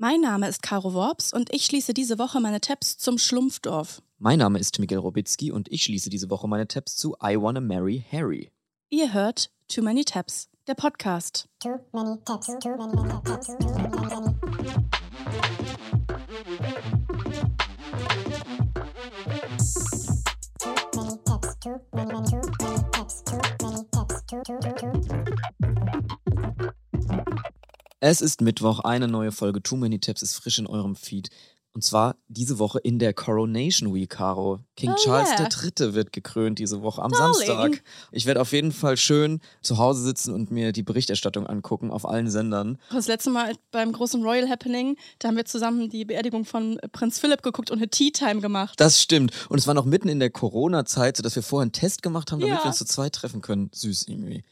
Mein Name ist Caro Worps und ich schließe diese Woche meine Tabs zum Schlumpfdorf. Mein Name ist Miguel Robitzky und ich schließe diese Woche meine Tabs zu I Wanna Marry Harry. Ihr hört Too Many Tabs, der Podcast. Too many tabs, too many tabs, too many, many. Too many tabs, too many, many, too many Es ist Mittwoch, eine neue Folge Too Many Tabs ist frisch in eurem Feed. Und zwar diese Woche in der Coronation Week, Caro. King Oh, Charles yeah. III. wird gekrönt diese Woche am Darling. Samstag. Ich werde auf jeden Fall schön zu Hause sitzen und mir die Berichterstattung angucken auf allen Sendern. Das letzte Mal beim großen Royal Happening, da haben wir zusammen die Beerdigung von Prinz Philipp geguckt und eine Tea Time gemacht. Das stimmt. Und es war noch mitten in der Corona-Zeit, sodass wir vorher einen Test gemacht haben, damit Ja. wir uns zu zweit treffen können. Süß irgendwie.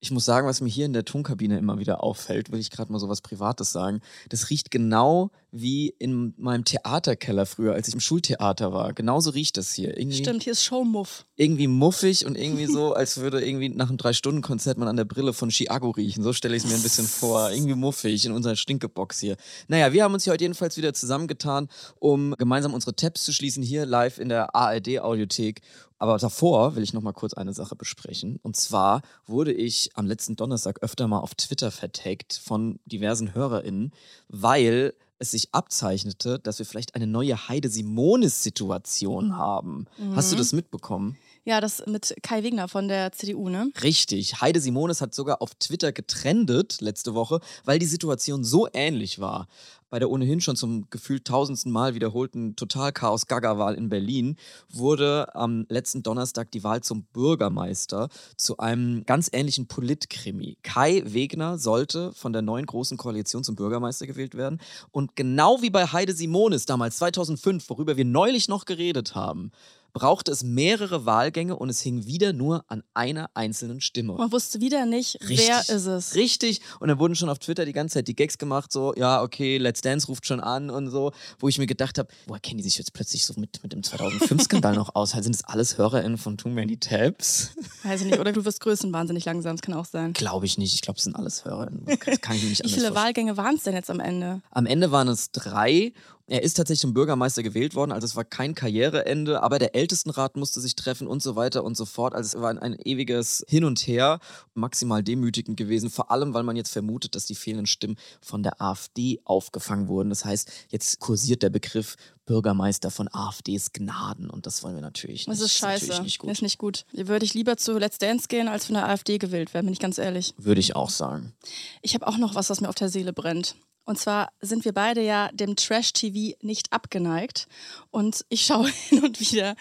Ich muss sagen, was mir hier in der Tonkabine immer wieder auffällt, will ich gerade mal so was Privates sagen. Das riecht genau wie in meinem Theaterkeller früher, als ich im Schultheater war. Genauso riecht das hier. Irgendwie, Stimmt, hier ist Showmuff. irgendwie muffig und irgendwie so, als würde irgendwie nach einem Drei-Stunden-Konzert man an der Brille von Chiago riechen. So stelle ich es mir ein bisschen vor. Irgendwie muffig in unserer Stinkebox hier. Naja, wir haben uns hier heute jedenfalls wieder zusammengetan, um gemeinsam unsere Tabs zu schließen, hier live in der ARD-Audiothek. Aber davor will ich noch mal kurz eine Sache besprechen. Und zwar wurde ich am letzten Donnerstag öfter mal auf Twitter vertagt von diversen HörerInnen, weil es sich abzeichnete, dass wir vielleicht eine neue Heide-Simonis-Situation haben. Hast du das mitbekommen? Ja, das mit Kai Wegner von der CDU, ne? Richtig. Heide Simonis hat sogar auf Twitter getrendet letzte Woche, weil die Situation so ähnlich war. Bei der ohnehin schon zum gefühlt tausendsten Mal wiederholten Totalchaos-Gaga-Wahl in Berlin wurde am letzten Donnerstag die Wahl zum Bürgermeister zu einem ganz ähnlichen Politkrimi. Kai Wegner sollte von der neuen großen Koalition zum Bürgermeister gewählt werden. Und genau wie bei Heide Simonis damals 2005, worüber wir neulich noch geredet haben, brauchte es mehrere Wahlgänge und es hing wieder nur an einer einzelnen Stimme. Man wusste wieder nicht, wer ist es. Richtig. Und dann wurden schon auf Twitter die ganze Zeit die Gags gemacht, so, ja, okay, Let's Dance ruft schon an und so, wo ich mir gedacht habe, woher kennen die sich jetzt plötzlich so mit, mit dem 2005-Skandal noch aus? Sind das alles HörerInnen von Too Many Tabs? Weiß ich nicht. Oder du wirst größenwahnsinnig langsam, das kann auch sein. Glaube ich nicht. Ich glaube, es sind alles HörerInnen. Das kann ich mir nicht Wie viele vorstellen. Wahlgänge waren es denn jetzt am Ende? Am Ende waren es drei. Er ist tatsächlich zum Bürgermeister gewählt worden, also es war kein Karriereende, aber der Ältestenrat musste sich treffen und so weiter und so fort. Also es war ein, ein ewiges Hin und Her, maximal demütigend gewesen, vor allem weil man jetzt vermutet, dass die fehlenden Stimmen von der AfD aufgefangen wurden. Das heißt, jetzt kursiert der Begriff Bürgermeister von AfDs Gnaden und das wollen wir natürlich nicht. Das ist scheiße. natürlich nicht gut. Ist nicht gut. Würde ich lieber zu Let's Dance gehen, als von der AfD gewählt werden, bin ich ganz ehrlich. Würde ich auch sagen. Ich habe auch noch was, was mir auf der Seele brennt. Und zwar sind wir beide ja dem Trash-TV nicht abgeneigt. Und ich schaue hin und wieder,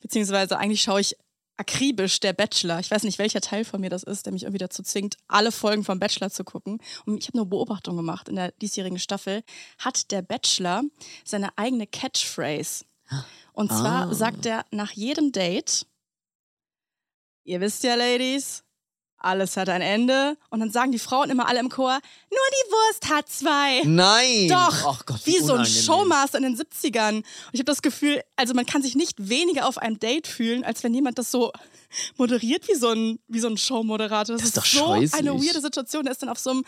beziehungsweise eigentlich schaue ich akribisch der Bachelor. Ich weiß nicht, welcher Teil von mir das ist, der mich irgendwie dazu zwingt, alle Folgen vom Bachelor zu gucken. Und ich habe nur Beobachtung gemacht in der diesjährigen Staffel. Hat der Bachelor seine eigene Catchphrase. Und zwar Ah. sagt er nach jedem Date, ihr wisst ja, Ladies, alles hat ein Ende. Und dann sagen die Frauen immer alle im Chor, nur die Wurst hat zwei. Nein! Doch, Ach Gott, wie so ein. Showmaster in den 70ern. Und ich habe das Gefühl, also man kann sich nicht weniger auf einem Date fühlen, als wenn jemand das so moderiert wie so ein, wie so ein Showmoderator. Das, Das ist doch so scheußlich. eine weirde Situation. Der ist dann auf so einem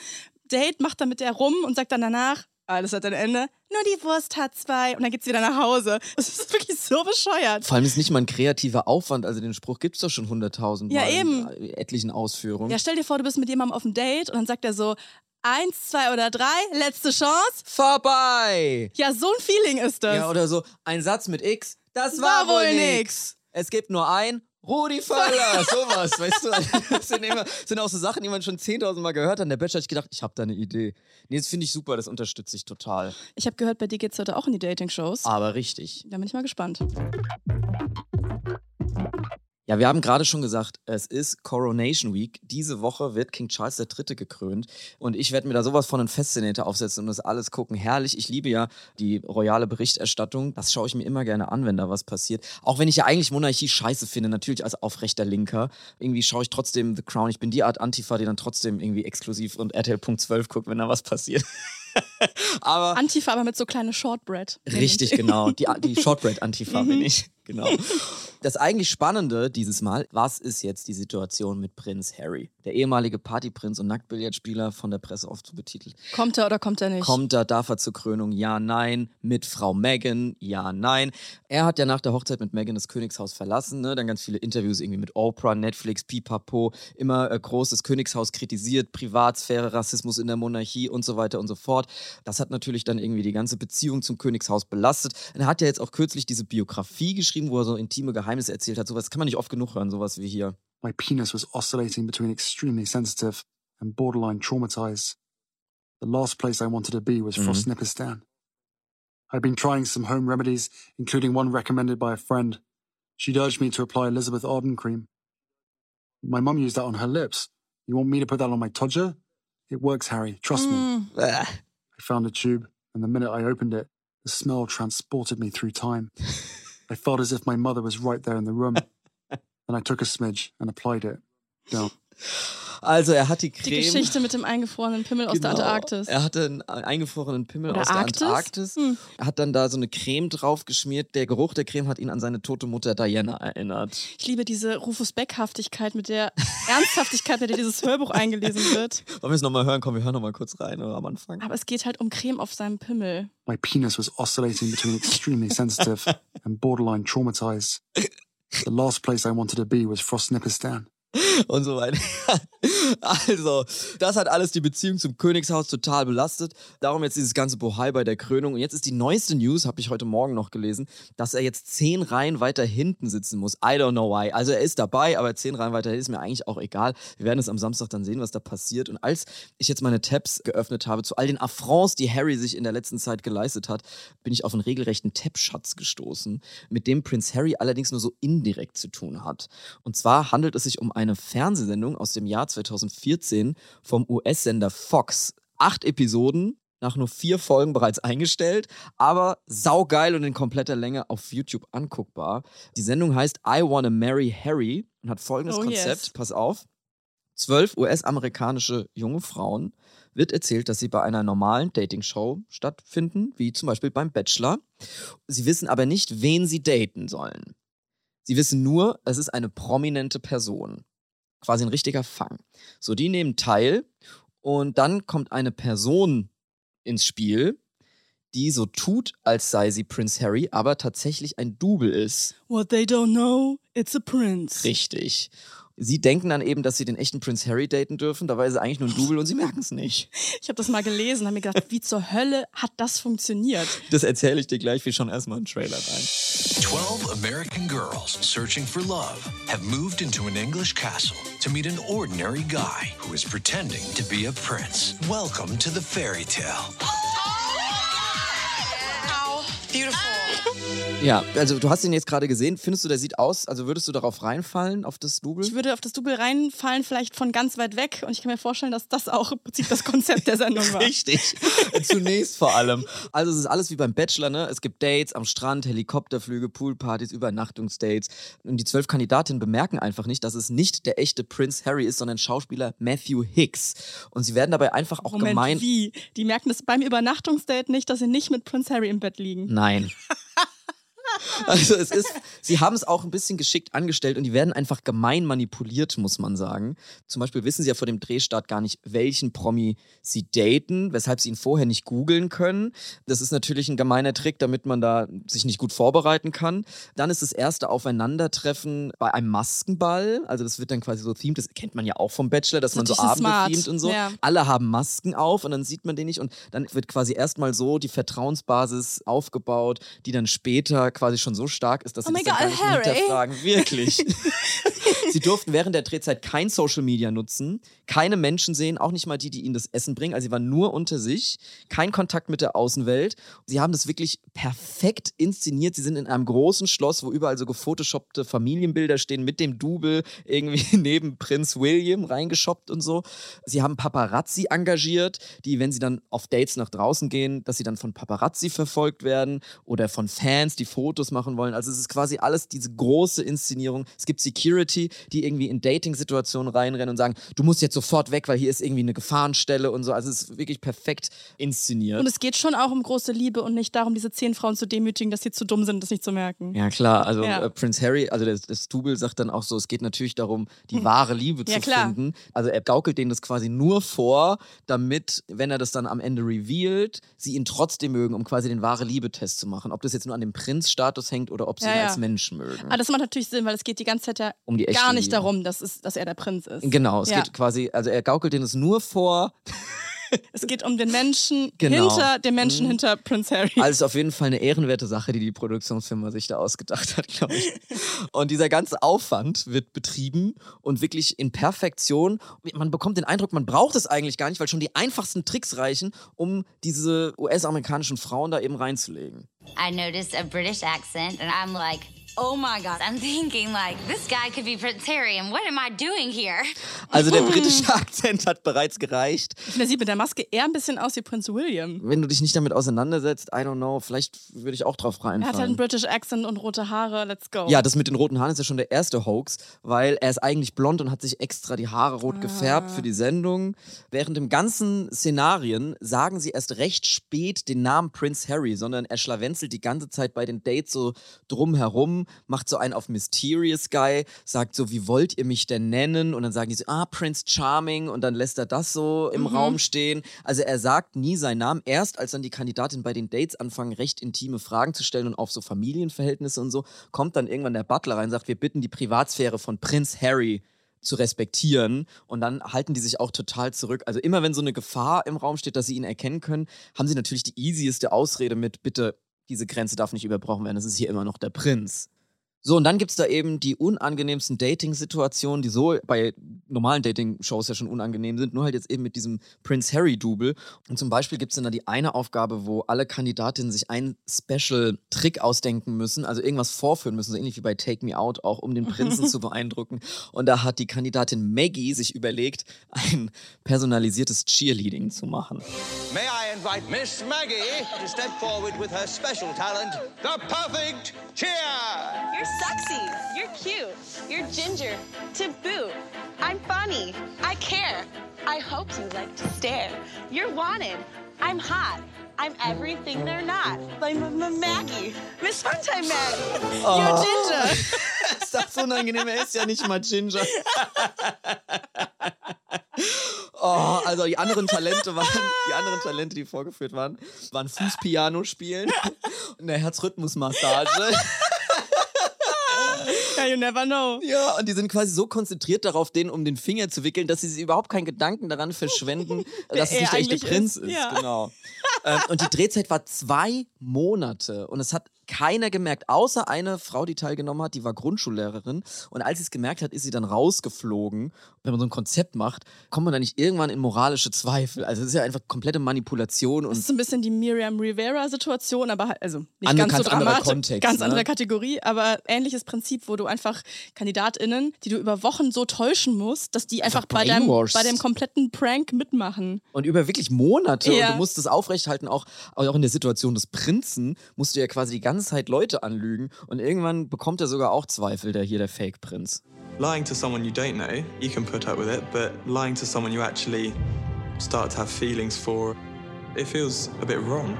Date, macht dann mit der rum und sagt dann danach, alles hat ein Ende, nur die Wurst hat zwei. Und dann geht's wieder nach Hause. Das ist wirklich so bescheuert. Vor allem ist nicht mal ein kreativer Aufwand. Also den Spruch gibt es doch schon hunderttausend Ja, eben. in äh, etlichen Ausführungen. Ja, stell dir vor, du bist mit jemandem auf dem Date und dann sagt er so, eins, zwei oder drei, letzte Chance. Vorbei! Ja, so ein Feeling ist das. Ja, oder so, ein Satz mit X, das War war, wohl wohl nix. nix. Es gibt nur ein Rudi Völler, sowas, weißt du? Das sind, immer, sind auch so Sachen, die man schon 10.000 Mal gehört hat. Und der Bachelor hat sich gedacht, ich habe da eine Idee. Nee, das finde ich super, das unterstütze ich total. Ich habe gehört, bei dir geht's heute auch in die Dating-Shows. Aber richtig. Da bin ich mal gespannt. Ja, wir haben gerade schon gesagt, es ist Coronation Week. Diese Woche wird King Charles III. gekrönt. Und ich werde mir da sowas von einen Faszinator aufsetzen und das alles gucken. Herrlich. Ich liebe ja die royale Berichterstattung. Das schaue ich mir immer gerne an, wenn da was passiert. Auch wenn ich ja eigentlich Monarchie scheiße finde, natürlich als aufrechter Linker. Irgendwie schaue ich trotzdem The Crown. Ich bin die Art Antifa, die dann trotzdem irgendwie exklusiv und RTL.12 guckt, wenn da was passiert. aber Antifa, aber mit so kleine Shortbread. richtig, genau. Die, die Shortbread-Antifa bin ich. Genau. Das eigentlich Spannende dieses Mal, was ist jetzt die Situation mit Prinz Harry? Der ehemalige Partyprinz und Nacktbillardspieler von der Presse oft so betitelt. Kommt er oder kommt er nicht? Kommt er, darf er zur Krönung? Ja, nein. Mit Frau Meghan? Ja, nein. Er hat ja nach der Hochzeit mit Meghan das Königshaus verlassen. Ne? Dann ganz viele Interviews irgendwie mit Oprah, Netflix, Pipapo. Immer äh, groß das Königshaus kritisiert, Privatsphäre, Rassismus in der Monarchie und so weiter und so fort. Das hat natürlich dann irgendwie die ganze Beziehung zum Königshaus belastet. Er hat ja jetzt auch kürzlich diese Biografie geschrieben, wo er so intime Geheimnisse erzählt hat. Sowas kann man nicht oft genug hören, sowas wie hier. My penis was oscillating between extremely sensitive and borderline traumatized. The last place I wanted to be was Mhm. I'd been trying some home remedies, including one recommended by a friend. She'd urged me to apply Elizabeth Arden cream. My mum used that on her lips. You want me to put that on my todger? It works, Harry. Trust me. Mm. Äh. I found a tube, and the minute I opened it, the smell transported me through time. I felt as if my mother was right there in the room. and I took a smidge and applied it. Down. Also er hat die Die Creme. Geschichte mit dem eingefrorenen Pimmel aus der Genau. Antarktis. Er hatte einen eingefrorenen Pimmel Oder aus der Arktis? Antarktis. Hm. Er hat dann da so eine Creme drauf geschmiert. Der Geruch der Creme hat ihn an seine tote Mutter Diana erinnert. Ich liebe diese Rufus Beck-Haftigkeit, mit der Ernsthaftigkeit, mit der dieses Hörbuch eingelesen wird. Wollen wir es nochmal hören? Komm, wir hören nochmal kurz rein oder am Anfang. Aber es geht halt um Creme auf seinem Pimmel. My penis was oscillating between extremely sensitive and borderline traumatized. The last place I wanted to be was Frostnipistan. und so weiter. Also, das hat alles die Beziehung zum Königshaus total belastet. Darum jetzt dieses ganze Bohai bei der Krönung. Und jetzt ist die neueste News, habe ich heute Morgen noch gelesen, dass er jetzt zehn Reihen weiter hinten sitzen muss. I don't know why. Also er ist dabei, aber zehn Reihen weiter ist mir eigentlich auch egal. Wir werden es am Samstag dann sehen, was da passiert. Und als ich jetzt meine Tabs geöffnet habe zu all den Affronts, die Harry sich in der letzten Zeit geleistet hat, bin ich auf einen regelrechten Tab-Schatz gestoßen, mit dem Prinz Harry allerdings nur so indirekt zu tun hat. Und zwar handelt es sich um eine Fernsehsendung aus dem Jahr 2014 vom US-Sender Fox. Acht Episoden, nach nur vier Folgen bereits eingestellt, aber saugeil und in kompletter Länge auf YouTube anguckbar. Die Sendung heißt I Wanna Marry Harry und hat folgendes Oh, Konzept. yes. Pass auf. Zwölf US-amerikanische junge Frauen wird erzählt, dass sie bei einer normalen Dating-Show stattfinden, wie zum Beispiel beim Bachelor. Sie wissen aber nicht, wen sie daten sollen. Sie wissen nur, es ist eine prominente Person. Quasi ein richtiger Fang. So, die nehmen teil und dann kommt eine Person ins Spiel, die so tut, als sei sie Prince Harry, aber tatsächlich ein Double ist. What they don't know, it's a prince. Richtig. Sie denken dann eben, dass sie den echten Prince Harry daten dürfen, dabei ist er eigentlich nur ein Double und sie merken es nicht. Ich habe das mal gelesen und habe mir gedacht, wie zur Hölle hat das funktioniert? Das erzähle ich dir gleich, wir schauen erstmal einen Trailer rein. 12 American girls searching for love have moved into an English castle to meet an ordinary guy who is pretending to be a prince. Welcome to the fairy tale. Beautiful. Ja, also du hast ihn jetzt gerade gesehen. Findest du, der sieht aus, also würdest du darauf reinfallen, auf das Double? Ich würde auf das Double reinfallen, vielleicht von ganz weit weg. Und ich kann mir vorstellen, dass das auch im Prinzip das Konzept der Sendung war. Richtig. Zunächst vor allem. Also es ist alles wie beim Bachelor, ne? Es gibt Dates am Strand, Helikopterflüge, Poolpartys, Übernachtungsdates. Und die zwölf Kandidatinnen bemerken einfach nicht, dass es nicht der echte Prince Harry ist, sondern Schauspieler Matthew Hicks. Und sie werden dabei einfach auch Moment, gemein. wie? Die merken das beim Übernachtungsdate nicht, dass sie nicht mit Prince Harry im Bett liegen. Nein. Also es ist, sie haben es auch ein bisschen geschickt angestellt und die werden einfach gemein manipuliert, muss man sagen. Zum Beispiel wissen sie ja vor dem Drehstart gar nicht, welchen Promi sie daten, weshalb sie ihn vorher nicht googeln können. Das ist natürlich ein gemeiner Trick, damit man da sich nicht gut vorbereiten kann. Dann ist das erste Aufeinandertreffen bei einem Maskenball. Also das wird dann quasi so themed, das kennt man ja auch vom Bachelor, dass Das man so Abende themed und so. Ja. Alle haben Masken auf und dann sieht man den nicht und dann wird quasi erstmal so die Vertrauensbasis aufgebaut, die dann später quasi schon so stark ist, dass Oh sie das dann gar God, nicht Harry. hinterfragen. Wirklich. sie durften während der Drehzeit kein Social Media nutzen, keine Menschen sehen, auch nicht mal die, die ihnen das Essen bringen. Also sie waren nur unter sich, kein Kontakt mit der Außenwelt. Sie haben das wirklich perfekt inszeniert. Sie sind in einem großen Schloss, wo überall so gefotoshoppte Familienbilder stehen mit dem Double irgendwie neben Prinz William reingeshoppt und so. Sie haben Paparazzi engagiert, die, wenn sie dann auf Dates nach draußen gehen, dass sie dann von Paparazzi verfolgt werden oder von Fans, die Fotos machen wollen. Also es ist quasi alles diese große Inszenierung. Es gibt Security Security, die irgendwie in Dating-Situationen reinrennen und sagen, du musst jetzt sofort weg, weil hier ist irgendwie eine Gefahrenstelle und so. Also es ist wirklich perfekt inszeniert. Und es geht schon auch um große Liebe und nicht darum, diese zehn Frauen zu demütigen, dass sie zu dumm sind, das nicht zu merken. Ja, klar. Also Ja. äh, Prince Harry, also das, das Double sagt dann auch so, es geht natürlich darum, die wahre Liebe Ja, zu klar. finden. Also er gaukelt denen das quasi nur vor, damit, wenn er das dann am Ende revealed, sie ihn trotzdem mögen, um quasi den wahre Liebe-Test zu machen. Ob das jetzt nur an dem Prinz-Status hängt oder ob sie Ja, ihn als Menschen mögen. Aber das macht natürlich Sinn, weil es geht die ganze Zeit ja Um die echte gar nicht darum, dass, es, dass er der Prinz ist. Genau, es Ja. geht quasi, also er gaukelt denen es nur vor. Es geht um den Menschen Genau. hinter dem Menschen Mhm. hinter Prince Harry. Also ist auf jeden Fall eine ehrenwerte Sache, die die Produktionsfirma sich da ausgedacht hat, glaube ich. Und dieser ganze Aufwand wird betrieben und wirklich in Perfektion. Man bekommt den Eindruck, man braucht es eigentlich gar nicht, weil schon die einfachsten Tricks reichen, um diese US-amerikanischen Frauen da eben reinzulegen. I noticed a British accent and I'm like, oh my God. I'm thinking like, this guy could be Prince Harry and what am I doing here? Also der britische Akzent hat bereits gereicht. Ich finde, er sieht mit der Maske eher ein bisschen aus wie Prinz William. Wenn du dich nicht damit auseinandersetzt, I don't know, vielleicht würde ich auch drauf Er hat halt einen reinfallen. British Accent und rote Haare. Let's go. Ja, das mit den roten Haaren ist ja schon der erste Hoax, weil er ist eigentlich blond und hat sich extra die Haare rot gefärbt für die Sendung. Während dem ganzen Szenarien sagen sie erst recht spät den Namen Prince Harry, sondern er schlawenzelt die ganze Zeit bei den Dates so drumherum, macht so einen auf Mysterious Guy, sagt so, wie wollt ihr mich denn nennen? Und dann sagen die so, ah, Prince Charming und dann lässt er das so im Raum stehen. Also er sagt nie seinen Namen, erst als dann die Kandidatin bei den Dates anfangen, recht intime Fragen zu stellen und auf so Familienverhältnisse und so, kommt dann irgendwann der Butler rein und sagt, wir bitten die Privatsphäre von Prinz Harry zu respektieren und dann halten die sich auch total zurück. Also immer wenn so eine Gefahr im Raum steht, dass sie ihn erkennen können, haben sie natürlich die easieste Ausrede mit, bitte, diese Grenze darf nicht überbrochen werden, das ist hier immer noch der Prinz. So, und dann gibt es da eben die unangenehmsten Dating-Situationen, die so bei normalen Dating-Shows ja schon unangenehm sind, nur halt jetzt eben mit diesem Prince Harry-Double. Und zum Beispiel gibt es dann da die eine Aufgabe, wo alle Kandidatinnen sich einen Special-Trick ausdenken müssen, also irgendwas vorführen müssen, so ähnlich wie bei Take Me Out, auch um den Prinzen zu beeindrucken. Und da hat die Kandidatin Maggie sich überlegt, ein personalisiertes Cheerleading zu machen. May I invite Miss Maggie to step forward with her special talent, the perfect cheer? You're sexy. You're cute. You're ginger. To boot. I'm funny. I care. I hope you like to stare. You're wanted. I'm hot. I'm everything they're not. Like Maggie. Miss Funtime Maggie. You're ginger. ist das unangenehm? Er ist ja nicht mal Ginger. Oh, also die anderen Talente waren, die anderen Talente, die vorgeführt waren, waren Fußpiano spielen eine Herzrhythmusmassage. Ja, you never know. Ja, und die sind quasi so konzentriert darauf, den um den Finger zu wickeln, dass sie sich überhaupt keinen Gedanken daran verschwenden, dass es nicht der echte Prinz ist. ist. Ja. Genau. ähm, und die Drehzeit war zwei Monate und es hat keiner gemerkt, außer eine Frau, die teilgenommen hat, die war Grundschullehrerin. Und als sie es gemerkt hat, ist sie dann rausgeflogen. Wenn man so ein Konzept macht, kommt man da nicht irgendwann in moralische Zweifel. Also es ist ja einfach komplette Manipulation Das und ist so ein bisschen die Miriam Rivera-Situation, aber halt, also nicht Andere- ganz so dramatisch. Kontext, ganz ne? andere Kategorie, aber ähnliches Prinzip, wo du einfach KandidatInnen, die du über Wochen so täuschen musst, dass die einfach, Einfach bei, deinem, bei dem kompletten Prank mitmachen. Und über wirklich Monate. Ja. Und du musst es aufrechthalten, auch, auch in der Situation des Prinzen musst du ja quasi die ganze Zeit Leute anlügen. Und irgendwann bekommt er sogar auch Zweifel, der hier der Fake-Prinz. Lying to someone you don't know, you can put up with it, but lying to someone you actually start to have feelings for, it feels a bit wrong.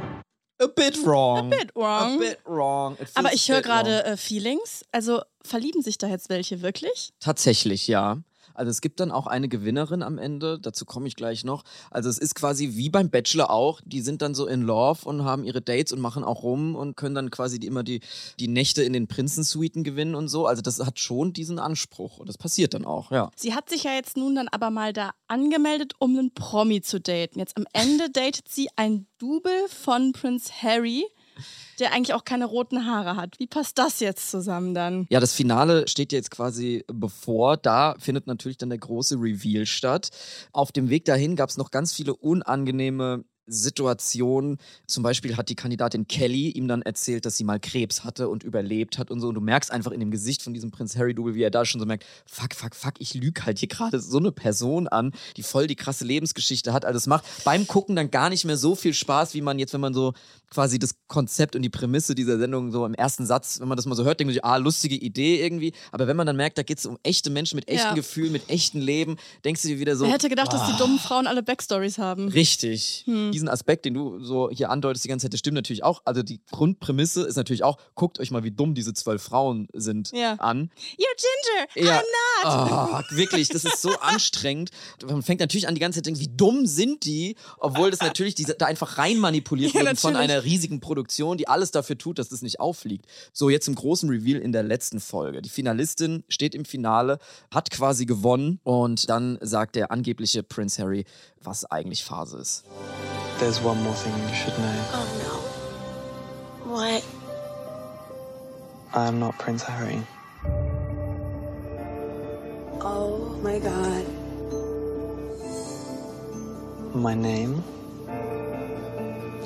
A bit wrong. A bit wrong. A bit wrong. Aber ich höre gerade äh, Feelings. Also verlieben sich da jetzt welche wirklich? Tatsächlich, ja. Also es gibt dann auch eine Gewinnerin am Ende, dazu komme ich gleich noch. Also es ist quasi wie beim Bachelor auch, die sind dann so in Love und haben ihre Dates und machen auch rum und können dann quasi die, immer die, die Nächte in den Prinzensuiten gewinnen und so. Also das hat schon diesen Anspruch und das passiert dann auch, ja. Sie hat sich ja jetzt nun dann aber mal da angemeldet, um einen Promi zu daten. Jetzt am Ende datet sie ein Double von Prince Harry, der eigentlich auch keine roten Haare hat. Wie passt das jetzt zusammen dann? Ja, das Finale steht jetzt quasi bevor. Da findet natürlich dann der große Reveal statt. Auf dem Weg dahin gab es noch ganz viele unangenehme Situationen. Zum Beispiel hat die Kandidatin Kelly ihm dann erzählt, dass sie mal Krebs hatte und überlebt hat und so. Und du merkst einfach in dem Gesicht von diesem Prinz Harry-Double, wie er da schon so merkt, fuck, fuck, fuck, ich lüge halt hier gerade so eine Person an, die voll die krasse Lebensgeschichte hat. Also es macht beim Gucken dann gar nicht mehr so viel Spaß, wie man jetzt, wenn man so quasi das Konzept und die Prämisse dieser Sendung so im ersten Satz, wenn man das mal so hört, denkt man sich, ah, lustige Idee irgendwie. Aber wenn man dann merkt, da geht es um echte Menschen mit echten Ja. Gefühlen, mit echten Leben, denkst du dir wieder so. Wer hätte gedacht, dass die ah. dummen Frauen alle Backstories haben? Richtig. Hm. Diesen Aspekt, den du so hier andeutest die ganze Zeit, das stimmt natürlich auch. Also die Grundprämisse ist natürlich auch, guckt euch mal, wie dumm diese zwölf Frauen sind Ja. an. You're Ginger, Ja. I'm not. Oh, wirklich, das ist so anstrengend. Man fängt natürlich an, die ganze Zeit zu denken, wie dumm sind die, obwohl das natürlich diese, da einfach rein manipuliert Ja, wird von einer riesigen Produktion, die alles dafür tut, dass das nicht auffliegt. So, jetzt im großen Reveal in der letzten Folge. Die Finalistin steht im Finale, hat quasi gewonnen und dann sagt der angebliche Prince Harry, was eigentlich Phase ist. There's one more thing you should know. Oh no. What? I am not Prince Harry. Oh my god. My name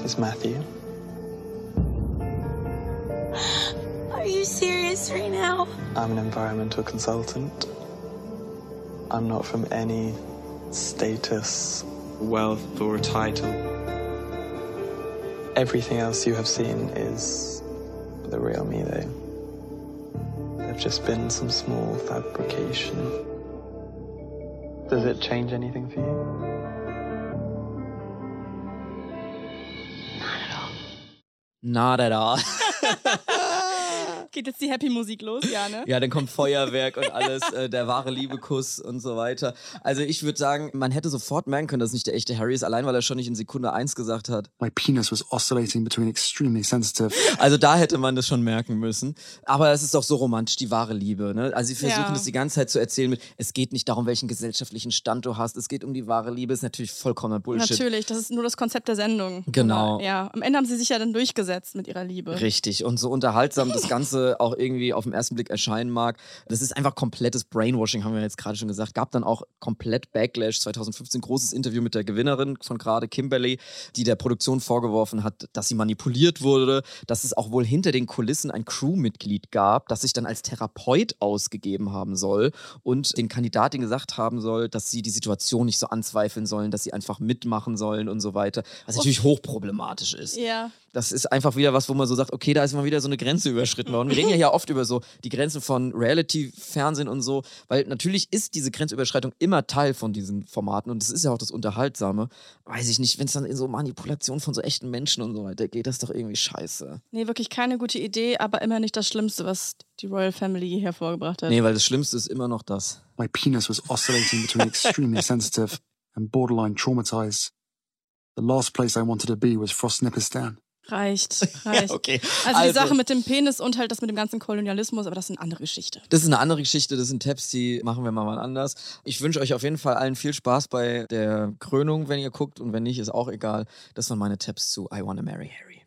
is Matthew. Are you serious right now? I'm an environmental consultant. I'm not from any status, wealth, or title. Everything else you have seen is the real me, though. There've just been some small fabrication. Does it change anything for you? Not at all. Not at da. Geht jetzt die Happy-Musik los, ja, ne? Ja, dann kommt Feuerwerk und alles, äh, der wahre Liebekuss und so weiter. Also ich würde sagen, man hätte sofort merken können, dass es nicht der echte Harry ist, allein weil er schon nicht in Sekunde eins gesagt hat. My penis was oscillating between extremely sensitive Also da hätte man das schon merken müssen. Aber es ist doch so romantisch, die wahre Liebe. Ne? Also sie versuchen Ja. das die ganze Zeit zu erzählen mit, es geht nicht darum, welchen gesellschaftlichen Stand du hast, es geht um die wahre Liebe, ist natürlich vollkommener Bullshit. Natürlich, das ist nur das Konzept der Sendung. Genau. Aber, ja, am Ende haben sie sich ja dann durchgesetzt mit ihrer Liebe. Richtig. Und so unterhaltsam das Ganze auch irgendwie auf den ersten Blick erscheinen mag. Das ist einfach komplettes Brainwashing, haben wir jetzt gerade schon gesagt. Gab dann auch komplett Backlash. 2015 großes Interview mit der Gewinnerin von gerade, Kimberly, die der Produktion vorgeworfen hat, dass sie manipuliert wurde, dass es auch wohl hinter den Kulissen ein Crewmitglied gab, das sich dann als Therapeut ausgegeben haben soll und den Kandidatin gesagt haben soll, dass sie die Situation nicht so anzweifeln sollen, dass sie einfach mitmachen sollen und so weiter. Was natürlich hochproblematisch ist Ja. Das ist einfach wieder was, wo man so sagt, okay, da ist mal wieder so eine Grenze überschritten worden. Wir reden ja hier oft über so die Grenzen von Reality-Fernsehen und so, weil natürlich ist diese Grenzüberschreitung immer Teil von diesen Formaten und das ist ja auch das Unterhaltsame. Weiß ich nicht, wenn es dann in so Manipulation von so echten Menschen und so weiter geht, das ist doch irgendwie scheiße. Nee, wirklich keine gute Idee, aber immer nicht das Schlimmste, was die Royal Family hervorgebracht hat. Nee, weil das Schlimmste ist immer noch das. My penis was oscillating between extremely sensitive and borderline traumatized. The last place I wanted to be was Frostnipistan. Reicht, reicht. okay. Also, die Also- Sache mit dem Penis und halt das mit dem ganzen Kolonialismus, aber das ist eine andere Geschichte. Das ist eine andere Geschichte, das sind Tabs, die machen wir mal mal anders. Ich wünsche euch auf jeden Fall allen viel Spaß bei der Krönung, wenn ihr guckt und wenn nicht, ist auch egal. Das waren meine Tabs zu I Wanna Marry Harry.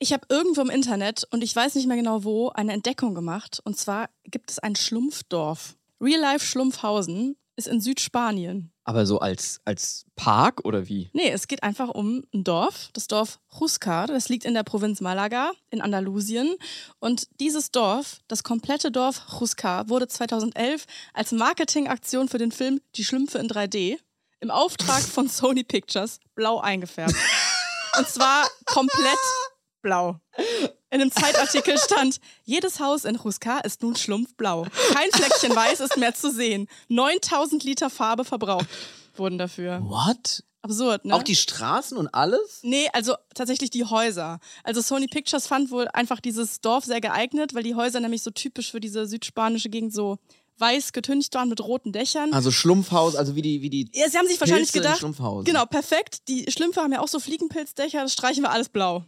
Ich habe irgendwo im Internet und ich weiß nicht mehr genau wo eine Entdeckung gemacht. Und zwar gibt es ein Schlumpfdorf. Real Life Schlumpfhausen ist in Südspanien. Aber so als, als Park oder wie? Nee, es geht einfach um ein Dorf, das Dorf Juscar. Das liegt in der Provinz Malaga in Andalusien. Und dieses Dorf, das komplette Dorf Juscar, wurde 2011 als Marketingaktion für den Film Die Schlümpfe in 3D im Auftrag von Sony Pictures blau eingefärbt. Und zwar komplett blau. In einem Zeitartikel stand, jedes Haus in Juscar ist nun schlumpfblau. Kein Fleckchen weiß ist mehr zu sehen. 9000 Liter Farbe verbraucht wurden dafür. What? Absurd, ne? Auch die Straßen und alles? Nee, also tatsächlich die Häuser. Also Sony Pictures fand wohl einfach dieses Dorf sehr geeignet, weil die Häuser nämlich so typisch für diese südspanische Gegend so weiß getüncht waren mit roten Dächern. Also Schlumpfhaus, also wie die, wie die. ja, sie haben sich wahrscheinlich Pilze in gedacht, Schlumpfhausen. genau, perfekt. Die Schlümpfe haben ja auch so Fliegenpilzdächer, das streichen wir alles blau.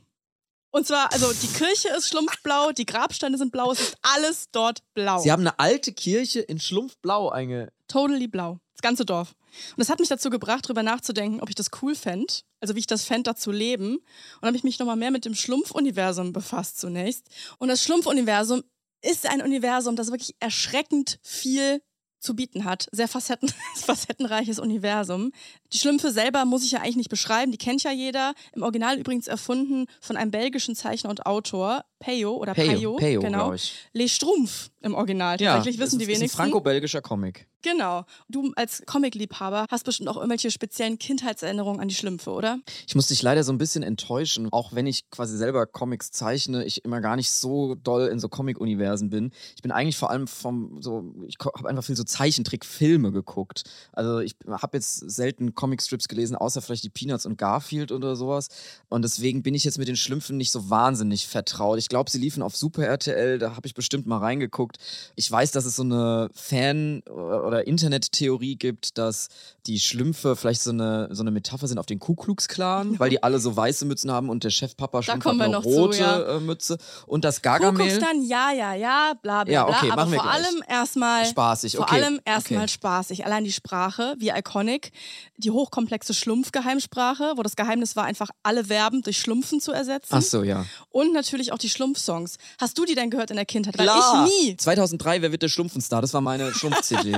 Und zwar, also die Kirche ist schlumpfblau, die Grabsteine sind blau, es ist alles dort blau. Sie haben eine alte Kirche in Schlumpfblau einge. Totally blau. Das ganze Dorf. Und das hat mich dazu gebracht, darüber nachzudenken, ob ich das cool fände. Also wie ich das fände, da zu leben. Und dann habe ich mich nochmal mehr mit dem Schlumpfuniversum befasst zunächst. Und das Schlumpfuniversum ist ein Universum, das wirklich erschreckend viel zu bieten hat. Sehr facetten, facettenreiches Universum. Die Schlümpfe selber muss ich ja eigentlich nicht beschreiben, die kennt ja jeder. Im Original übrigens erfunden von einem belgischen Zeichner und Autor, Peyo oder Peyo, Peyo, Peyo, genau. ich. Les Strumpf im Original. Tatsächlich wissen die ist, ist ein wenigsten. franco-belgischer Comic. Genau. Du als Comic-Liebhaber hast bestimmt auch irgendwelche speziellen Kindheitserinnerungen an die Schlümpfe, oder? Ich muss dich leider so ein bisschen enttäuschen, auch wenn ich quasi selber Comics zeichne, ich immer gar nicht so doll in so Comic-Universen bin. Ich bin eigentlich vor allem vom so, ich habe einfach viel so Zeichentrick-Filme geguckt. Also ich habe jetzt selten Comicstrips gelesen, außer vielleicht die Peanuts und Garfield oder sowas. Und deswegen bin ich jetzt mit den Schlümpfen nicht so wahnsinnig vertraut. Ich glaube, sie liefen auf Super RTL, da habe ich bestimmt mal reingeguckt. Ich weiß, dass es so eine Fan- oder Internettheorie gibt, dass die Schlümpfe vielleicht so eine, so eine Metapher sind auf den Ku Klux Klan, weil die alle so weiße Mützen haben und der Chefpapa wir eine noch zu, rote ja. äh, Mütze. Und das Gargamel. Kuckuckstan, ja, ja, ja, bla bla Ja, bla. okay, aber machen wir vor gleich. allem erstmal Spaßig, Vor okay, allem erstmal okay. spaßig. Allein die Sprache, wie iconic. Die hochkomplexe Schlumpfgeheimsprache, wo das Geheimnis war, einfach alle Verben durch Schlumpfen zu ersetzen. Ach so, ja. Und natürlich auch die Schlumpfsongs. Hast du die denn gehört in der Kindheit? Weil Klar. ich nie. 2003, wer wird der Schlumpfenstar? Das war meine Schlumpf-CD.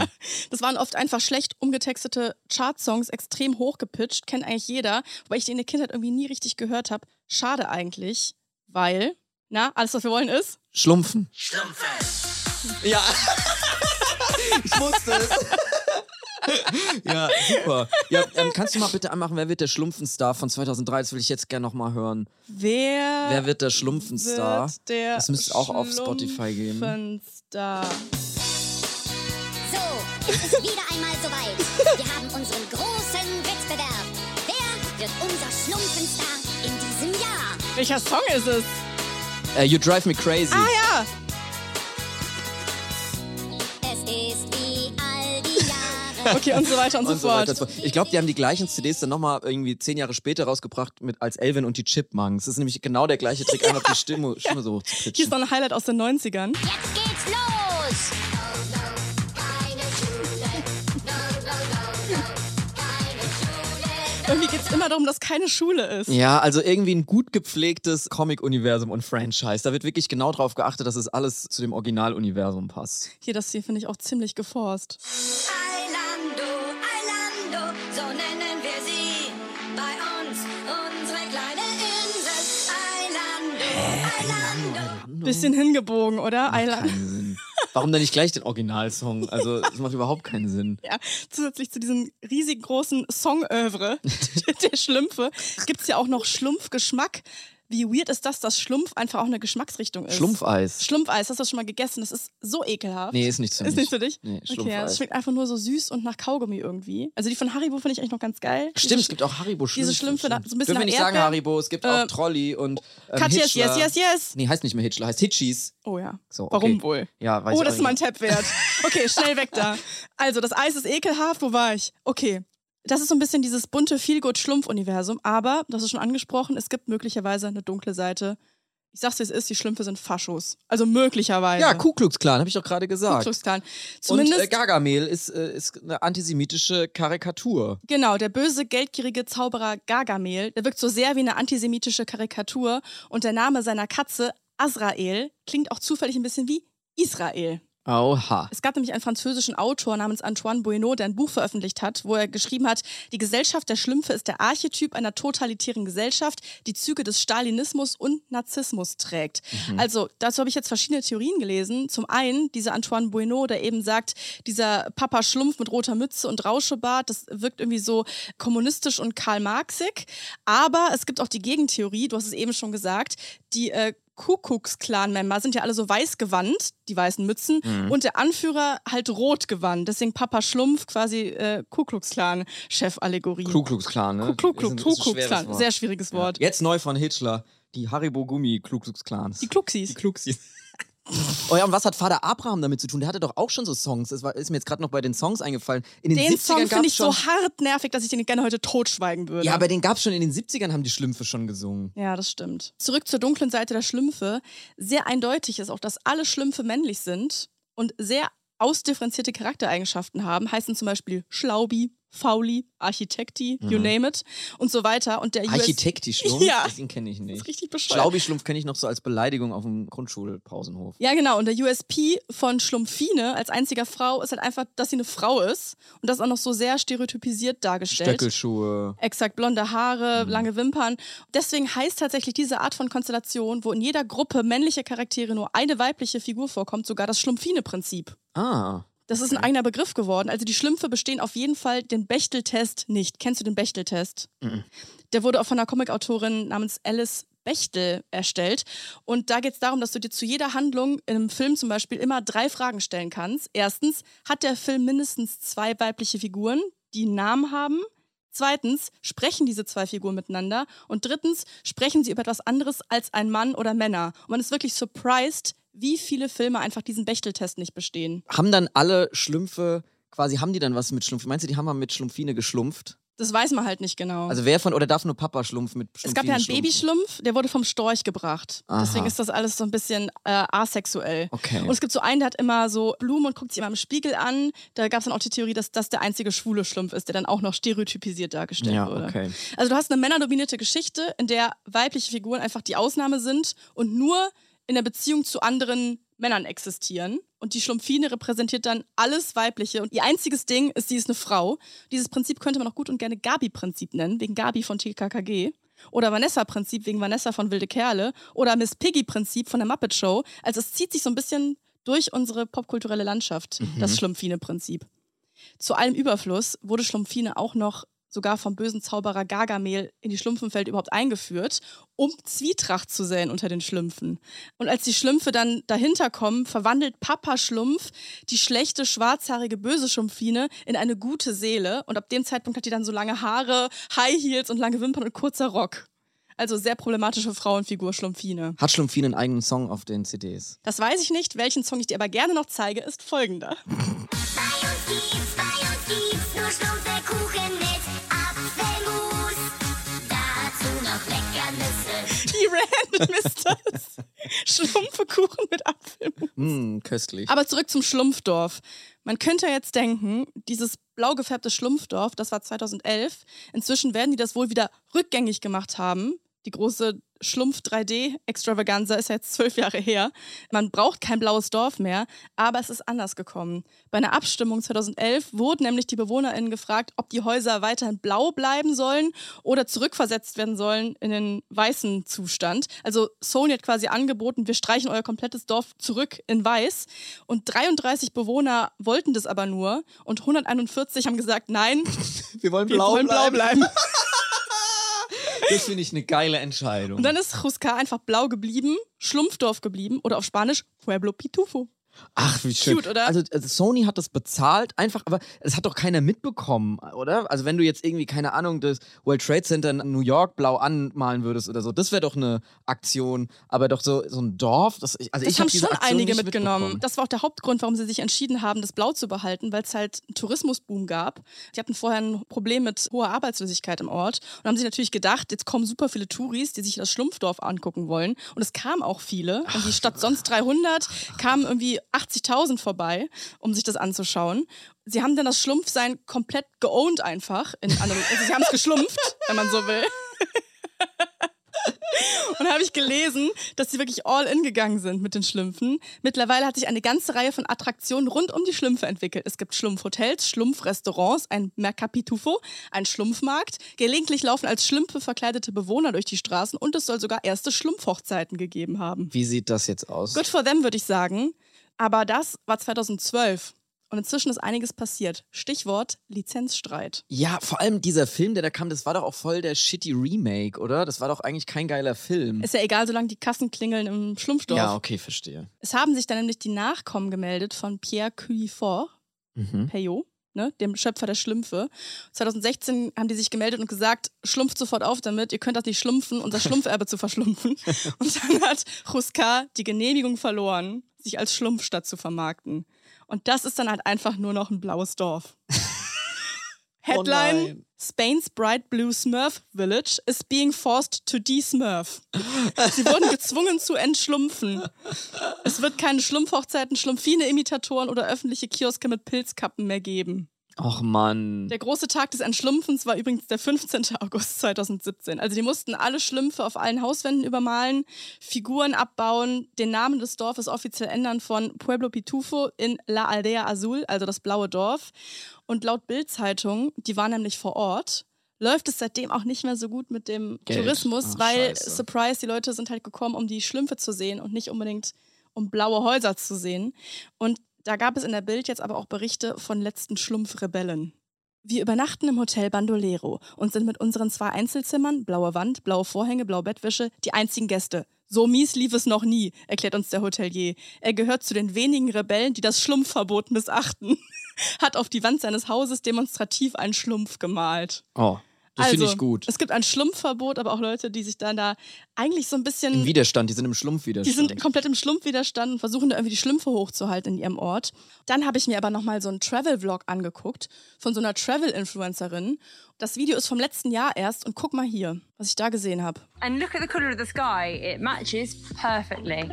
Das waren oft einfach schlecht umgetextete Chartsongs, extrem hochgepitcht, kennt eigentlich jeder, wobei ich die in der Kindheit irgendwie nie richtig gehört habe. Schade eigentlich, weil, na, alles, was wir wollen, ist. Schlumpfen. Schlumpfen. Ja. ich wusste es. ja, super. Ja, ähm, kannst du mal bitte anmachen, wer wird der Schlumpfenstar von 2003? Das will ich jetzt gerne nochmal hören. Wer, Wer wird der Schlumpfenstar? wird der Das müsste auch auf Spotify geben. Schlumpfenstar? So, es ist wieder einmal soweit. Wir haben unseren großen Wettbewerb. Wer wird unser Schlumpfenstar in diesem Jahr? Welcher Song ist es? Äh, you Drive Me Crazy. Ah ja, okay und so weiter und, Und so fort. und so fort. Ich glaube, die haben die gleichen CDs dann nochmal irgendwie zehn Jahre später rausgebracht mit als Elvin und die Chipmunks. Das ist nämlich genau der gleiche Trick, einfach die Stimme, Stimme so hoch zu Hier ist pitchen. noch ein Highlight aus den 90ern. Jetzt geht's los. Irgendwie geht es immer darum, dass keine Schule ist. Ja, also irgendwie ein gut gepflegtes Comic-Universum und Franchise. Da wird wirklich genau drauf geachtet, dass es alles zu dem Originaluniversum passt. Hier, das hier finde ich auch ziemlich geforst. Eilando, Eilando. Bisschen hingebogen, oder? Eila- Keinen Sinn. Warum denn nicht gleich den Originalsong? Also, das macht überhaupt keinen Sinn. Ja, zusätzlich zu diesem riesigen großen Songövre der Schlümpfe gibt es ja auch noch Schlumpfgeschmack. Wie weird ist das, dass Schlumpf einfach auch eine Geschmacksrichtung ist? Schlumpfeis. Schlumpfeis, hast du das schon mal gegessen? Das ist so ekelhaft. Nee, ist nicht für Ist mich. nicht für dich? Nee, okay, ja, Schlumpfeis. das schmeckt einfach nur so süß und nach Kaugummi irgendwie. Also die von Haribo finde ich eigentlich noch ganz geil. Stimmt, es Diese gibt auch Haribo Schlümpfe. diese Schlümpfe, da- so ein bisschen Dürfen wir nicht sagen. Haribo, es gibt Äh, auch Trolli und ähm, Cut, yes, yes, yes, yes. Nee, heißt nicht mehr Hitchler, heißt Hitchies. Oh ja. So, okay. Warum wohl? Ja, weiß Oh, ich das ist mein. Tab wert. Okay, schnell weg da. Also, das Eis ist ekelhaft. Wo war ich? Okay. Das ist so ein bisschen dieses bunte Feelgood-Schlumpf-Universum. Aber, das ist schon angesprochen, es gibt möglicherweise eine dunkle Seite. Ich sag's, wie es ist, die Schlümpfe sind Faschos. Also möglicherweise. Ja, Ku Klux Klan, habe ich doch gerade Ku gesagt. Klux Klan. Und Zumindest, äh, Gargamel ist, äh, ist eine antisemitische Karikatur. genau, der böse, geldgierige Zauberer Gargamel, der wirkt so sehr wie eine antisemitische Karikatur. Und der Name seiner Katze, Azrael, klingt auch zufällig ein bisschen wie Israel. Oha. Es gab nämlich einen französischen Autor namens Antoine Bueno, der ein Buch veröffentlicht hat, wo er geschrieben hat, die Gesellschaft der Schlümpfe ist der Archetyp einer totalitären Gesellschaft, die Züge des Stalinismus und Narzissmus trägt. Also dazu habe ich jetzt verschiedene Theorien gelesen. Zum einen dieser Antoine Bueno, der eben sagt, dieser Papa Schlumpf mit roter Mütze und Rauschebart, das wirkt irgendwie so kommunistisch und Karl-Marxig. Aber es gibt auch die Gegentheorie, du hast es eben schon gesagt, die äh, Kuckucks-Clan-Member sind ja alle so weiß gewandt, die weißen Mützen, und der Anführer halt rot gewandt. Deswegen Papa Schlumpf quasi äh, Ku Klux Klan-Chef-Allegorie. Ku Klux Klan, ne? Ku Klux Ist ein- ist Ku ein Klux schweres Klan. Wort. Sehr schwieriges Wort. Jetzt neu von Hitchler. Die Haribo Gummi Ku Klux Klans. Die Kluxis. Die Kluxis. Oh ja, und was hat Vater Abraham damit zu tun? Der hatte doch auch schon so Songs. Das war, ist mir jetzt gerade noch bei den Songs eingefallen. In den Den 70ern Song finde ich schon. so hart nervig, dass ich den gerne heute totschweigen würde. ja, aber den gab es schon in den 70ern, haben die Schlümpfe schon gesungen. Ja, das stimmt. Zurück zur dunklen Seite der Schlümpfe. Sehr eindeutig ist auch, dass alle Schlümpfe männlich sind und sehr ausdifferenzierte Charaktereigenschaften haben. Heißen zum Beispiel Schlaubi, Fauli, Architekti, you Mhm. name it und so weiter. Und der US Architekti-Schlumpf? Ja. Den kenne ich nicht. ist richtig bescheuert. Schlaubi-Schlumpf kenne ich noch so als Beleidigung auf dem Grundschulpausenhof. Ja, genau. Und der USP von Schlumpfine als einziger Frau ist halt einfach, dass sie eine Frau ist. Und das auch noch so sehr stereotypisiert dargestellt. Stöckelschuhe. Exakt, blonde Haare, lange Wimpern. Deswegen heißt tatsächlich diese Art von Konstellation, wo in jeder Gruppe männliche Charaktere nur eine weibliche Figur vorkommt, sogar das Schlumpfine-Prinzip. Ah. Das ist ein eigener Begriff geworden. Also die Schlümpfe bestehen auf jeden Fall den Bechtel-Test nicht. Kennst du den Bechtel-Test? Mhm. Der wurde auch von einer Comicautorin namens Alice Bechtel erstellt. Und da geht es darum, dass du dir zu jeder Handlung in einem Film zum Beispiel immer drei Fragen stellen kannst. Erstens, hat der Film mindestens zwei weibliche Figuren, die einen Namen haben? Zweitens, sprechen diese zwei Figuren miteinander? Und drittens, sprechen sie über etwas anderes als ein Mann oder Männer? Und man ist wirklich surprised, wie viele Filme einfach diesen Bechtel-Test nicht bestehen. Haben dann alle Schlümpfe, quasi, haben die dann was mit Schlumpf? Meinst du, die haben mal mit Schlumpfine geschlumpft? Das weiß man halt nicht genau. Also wer von, oder darf nur Papa Schlumpf mit es Schlumpfine gab ja einen schlumpfen? Babyschlumpf, der wurde vom Storch gebracht. Aha. Deswegen ist das alles so ein bisschen äh, asexuell. Okay. Und es gibt so einen, der hat immer so Blumen und guckt sich immer im Spiegel an. Da gab es dann auch die Theorie, dass das der einzige schwule Schlumpf ist, der dann auch noch stereotypisiert dargestellt Ja, wurde. okay. Also du hast eine männerdominierte Geschichte, in der weibliche Figuren einfach die Ausnahme sind und nur in der Beziehung zu anderen Männern existieren. Und die Schlumpfine repräsentiert dann alles Weibliche. Und ihr einziges Ding ist, sie ist eine Frau. Dieses Prinzip könnte man auch gut und gerne Gabi-Prinzip nennen, wegen Gabi von TKKG. Oder Vanessa-Prinzip wegen Vanessa von Wilde Kerle. Oder Miss Piggy-Prinzip von der Muppet Show. Also es zieht sich so ein bisschen durch unsere popkulturelle Landschaft, Mhm. das Schlumpfine-Prinzip. Zu allem Überfluss wurde Schlumpfine auch noch sogar vom bösen Zauberer Gargamel in die Schlumpfenwelt überhaupt eingeführt, um Zwietracht zu säen unter den Schlümpfen. Und als die Schlümpfe dann dahinter kommen, verwandelt Papa Schlumpf die schlechte, schwarzhaarige, böse Schlumpfine in eine gute Seele. Und ab dem Zeitpunkt hat die dann so lange Haare, High Heels und lange Wimpern und kurzer Rock. Also sehr problematische Frauenfigur Schlumpfine. Hat Schlumpfine einen eigenen Song auf den CDs? Das weiß ich nicht. Welchen Song ich dir aber gerne noch zeige, ist folgender. ist das. Schlumpfekuchen mit Apfelmus. Hm, köstlich. Aber zurück zum Schlumpfdorf. Man könnte jetzt denken, dieses blau gefärbte Schlumpfdorf, das war 2011. Inzwischen werden die das wohl wieder rückgängig gemacht haben. Die große Schlumpf 3D-Extravaganza ist ja jetzt zwölf Jahre her. Man braucht kein blaues Dorf mehr, aber es ist anders gekommen. Bei einer Abstimmung 2011 wurden nämlich die BewohnerInnen gefragt, ob die Häuser weiterhin blau bleiben sollen oder zurückversetzt werden sollen in den weißen Zustand. Also Sony hat quasi angeboten, wir streichen euer komplettes Dorf zurück in weiß. Und 33 Bewohner wollten das aber nur und 141 haben gesagt, nein, wir wollen wir wollen blau bleiben. Das finde ich eine geile Entscheidung. Und dann ist Chusca einfach blau geblieben, Schlumpfdorf geblieben oder auf Spanisch Pueblo Pitufo. Ach, wie schön. Cute, oder? Also, also Sony hat das bezahlt, einfach, aber es hat doch keiner mitbekommen, oder? Also wenn du jetzt irgendwie, keine Ahnung, das World Trade Center in New York blau anmalen würdest oder so, das wäre doch eine Aktion. Aber doch so, so ein Dorf, das, ich- also Das ich haben hab schon einige mitgenommen. Das war auch der Hauptgrund, warum sie sich entschieden haben, das Blau zu behalten, weil es halt einen Tourismusboom gab. Die hatten vorher ein Problem mit hoher Arbeitslosigkeit im Ort und haben sich natürlich gedacht, jetzt kommen super viele Touris, die sich das Schlumpfdorf angucken wollen. Und es kamen auch viele. Und die statt sonst 300 kamen irgendwie 80.000 vorbei, um sich das anzuschauen. Sie haben dann das Schlumpfsein komplett geowned einfach. In einem, also sie haben es geschlumpft, wenn man so will. Und da habe ich gelesen, dass sie wirklich all in gegangen sind mit den Schlümpfen. Mittlerweile hat sich eine ganze Reihe von Attraktionen rund um die Schlümpfe entwickelt. Es gibt Schlumpfhotels, Schlumpfrestaurants, ein Mercapitufo, ein Schlumpfmarkt. Gelegentlich laufen als Schlümpfe verkleidete Bewohner durch die Straßen und es soll sogar erste Schlumpfhochzeiten gegeben haben. Wie sieht das jetzt aus? Good for them, würde ich sagen. Aber das war 2012. Und inzwischen ist einiges passiert. Stichwort Lizenzstreit. Ja, vor allem dieser Film, der da kam, das war doch auch voll der shitty Remake, oder? Das war doch eigentlich kein geiler Film. Ist ja egal, solange die Kassen klingeln im Schlumpfdorf. ja, okay, verstehe. Es haben sich dann nämlich die Nachkommen gemeldet von Pierre Cuillefort, Mhm. Payot, ne, dem Schöpfer der Schlümpfe. 2016 haben die sich gemeldet und gesagt, schlumpft sofort auf damit, ihr könnt das nicht schlumpfen, unser Schlumpferbe zu verschlumpfen. Und dann hat Chusca die Genehmigung verloren, sich als Schlumpfstadt zu vermarkten. Und das ist dann halt einfach nur noch ein blaues Dorf. Headline: Oh. Spain's Bright Blue Smurf Village is being forced to de-smurf. Sie wurden gezwungen zu entschlumpfen. Es wird keine Schlumpfhochzeiten, Schlumpfine-Imitatoren oder öffentliche Kioske mit Pilzkappen mehr geben. Och Mann. Der große Tag des Entschlumpfens war übrigens der 15. August 2017. Also die mussten alle Schlümpfe auf allen Hauswänden übermalen, Figuren abbauen, den Namen des Dorfes offiziell ändern von Pueblo Pitufo in La Aldea Azul, also das blaue Dorf. Und laut Bild-Zeitung, die war nämlich vor Ort, läuft es seitdem auch nicht mehr so gut mit dem Geld. Tourismus, Ach, weil, scheiße. Surprise, die Leute sind halt gekommen, um die Schlümpfe zu sehen und nicht unbedingt um blaue Häuser zu sehen. Und da gab es in der Bild jetzt aber auch Berichte von letzten Schlumpfrebellen. Wir übernachten im Hotel Bandolero und sind mit unseren zwei Einzelzimmern, blaue Wand, blaue Vorhänge, blaue Bettwäsche, die einzigen Gäste. So mies lief es noch nie, erklärt uns der Hotelier. Er gehört zu den wenigen Rebellen, die das Schlumpfverbot missachten. Hat auf die Wand seines Hauses demonstrativ einen Schlumpf gemalt. Oh, das finde Also, ich gut. Es gibt ein Schlumpfverbot, aber auch Leute, die sich dann da eigentlich so ein bisschen. Im Widerstand, die sind im Die Schlumpfwiderstand. sind komplett im Schlumpfwiderstand und versuchen da irgendwie die Schlümpfe hochzuhalten in ihrem Ort. Dann habe ich mir aber nochmal so einen Travel-Vlog angeguckt von so einer Travel-Influencerin. Das Video ist vom letzten Jahr erst und guck mal hier, was ich da gesehen habe. And look at the colour of the sky, it matches perfectly.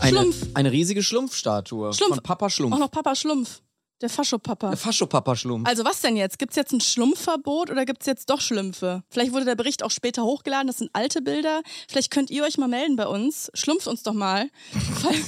eine, Schlumpf. eine riesige Schlumpfstatue Schlumpf. von Papa Schlumpf. Auch noch Papa Schlumpf. Der Fascho-Papa. Der Fascho-Papa Schlumpf. Also was denn jetzt? Gibt es jetzt ein Schlumpfverbot oder gibt es jetzt doch Schlümpfe? Vielleicht wurde der Bericht auch später hochgeladen, das sind alte Bilder. Vielleicht könnt ihr euch mal melden bei uns. Schlumpft uns doch mal, falls,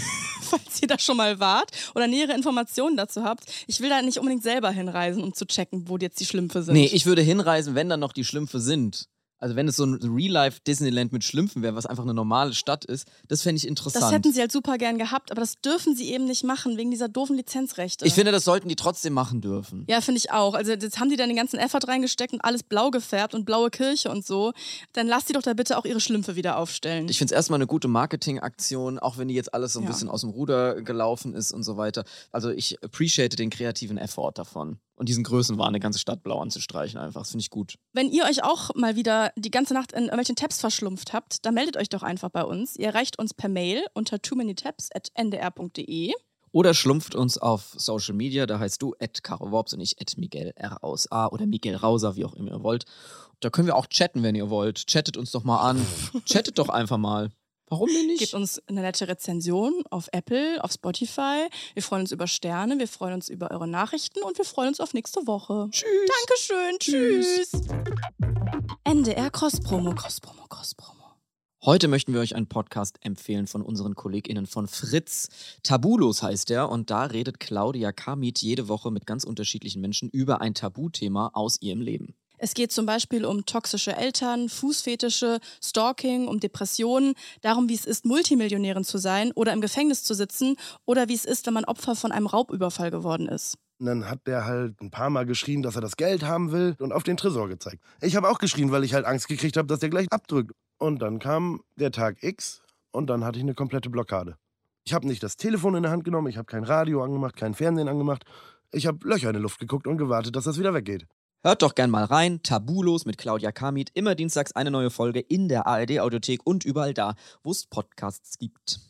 falls ihr da schon mal wart oder nähere Informationen dazu habt. Ich will da nicht unbedingt selber hinreisen, um zu checken, wo jetzt die Schlümpfe sind. Nee, ich würde hinreisen, wenn dann noch die Schlümpfe sind. Also wenn es so ein Real-Life-Disneyland mit Schlümpfen wäre, was einfach eine normale Stadt ist, das fände ich interessant. das hätten sie halt super gern gehabt, aber das dürfen sie eben nicht machen, wegen dieser doofen Lizenzrechte. ich finde, das sollten die trotzdem machen dürfen. Ja, finde ich auch. Also jetzt haben die dann den ganzen Effort reingesteckt und alles blau gefärbt und blaue Kirche und so. Dann lasst die doch da bitte auch ihre Schlümpfe wieder aufstellen. Ich finde es erstmal eine gute Marketingaktion, auch wenn die jetzt alles so ein Ja. bisschen aus dem Ruder gelaufen ist und so weiter. Also ich appreciate den kreativen Effort davon. Und diesen Größenwahn, eine ganze Stadt blau anzustreichen einfach. Das finde ich gut. Wenn ihr euch auch mal wieder die ganze Nacht in irgendwelchen Tabs verschlumpft habt, dann meldet euch doch einfach bei uns. Ihr erreicht uns per Mail unter too many tabs at ndr.de. Oder schlumpft uns auf Social Media, da heißt du at Caro Worps und ich at Miguel R aus A oder Miguel Rauser, wie auch immer ihr wollt. Da können wir auch chatten, wenn ihr wollt. Chattet uns doch mal an. Chattet doch einfach mal. Warum denn nicht? Gebt uns eine nette Rezension auf Apple, auf Spotify. Wir freuen uns über Sterne, wir freuen uns über eure Nachrichten und wir freuen uns auf nächste Woche. Tschüss. Dankeschön. Tschüss. NDR Cross-Promo, Cross-Promo, Cross-Promo. Heute möchten wir euch einen Podcast empfehlen von unseren KollegInnen von Fritz. Tabulos heißt er und da redet Claudia Kamit jede Woche mit ganz unterschiedlichen Menschen über ein Tabuthema aus ihrem Leben. Es geht zum Beispiel um toxische Eltern, Fußfetische, Stalking, um Depressionen, darum, wie es ist, Multimillionärin zu sein oder im Gefängnis zu sitzen oder wie es ist, wenn man Opfer von einem Raubüberfall geworden ist. Und dann hat der halt ein paar Mal geschrien, dass er das Geld haben will und auf den Tresor gezeigt. Ich habe auch geschrien, weil ich halt Angst gekriegt habe, dass der gleich abdrückt. Und dann kam der Tag X und dann hatte ich eine komplette Blockade. Ich habe nicht das Telefon in der Hand genommen, ich habe kein Radio angemacht, kein Fernsehen angemacht. Ich habe Löcher in die Luft geguckt und gewartet, dass das wieder weggeht. Hört doch gern mal rein. Tabulos mit Claudia Kamit. Immer dienstags eine neue Folge in der ARD-Audiothek und überall da, wo es Podcasts gibt.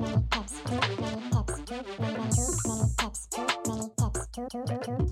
two, two, two, two.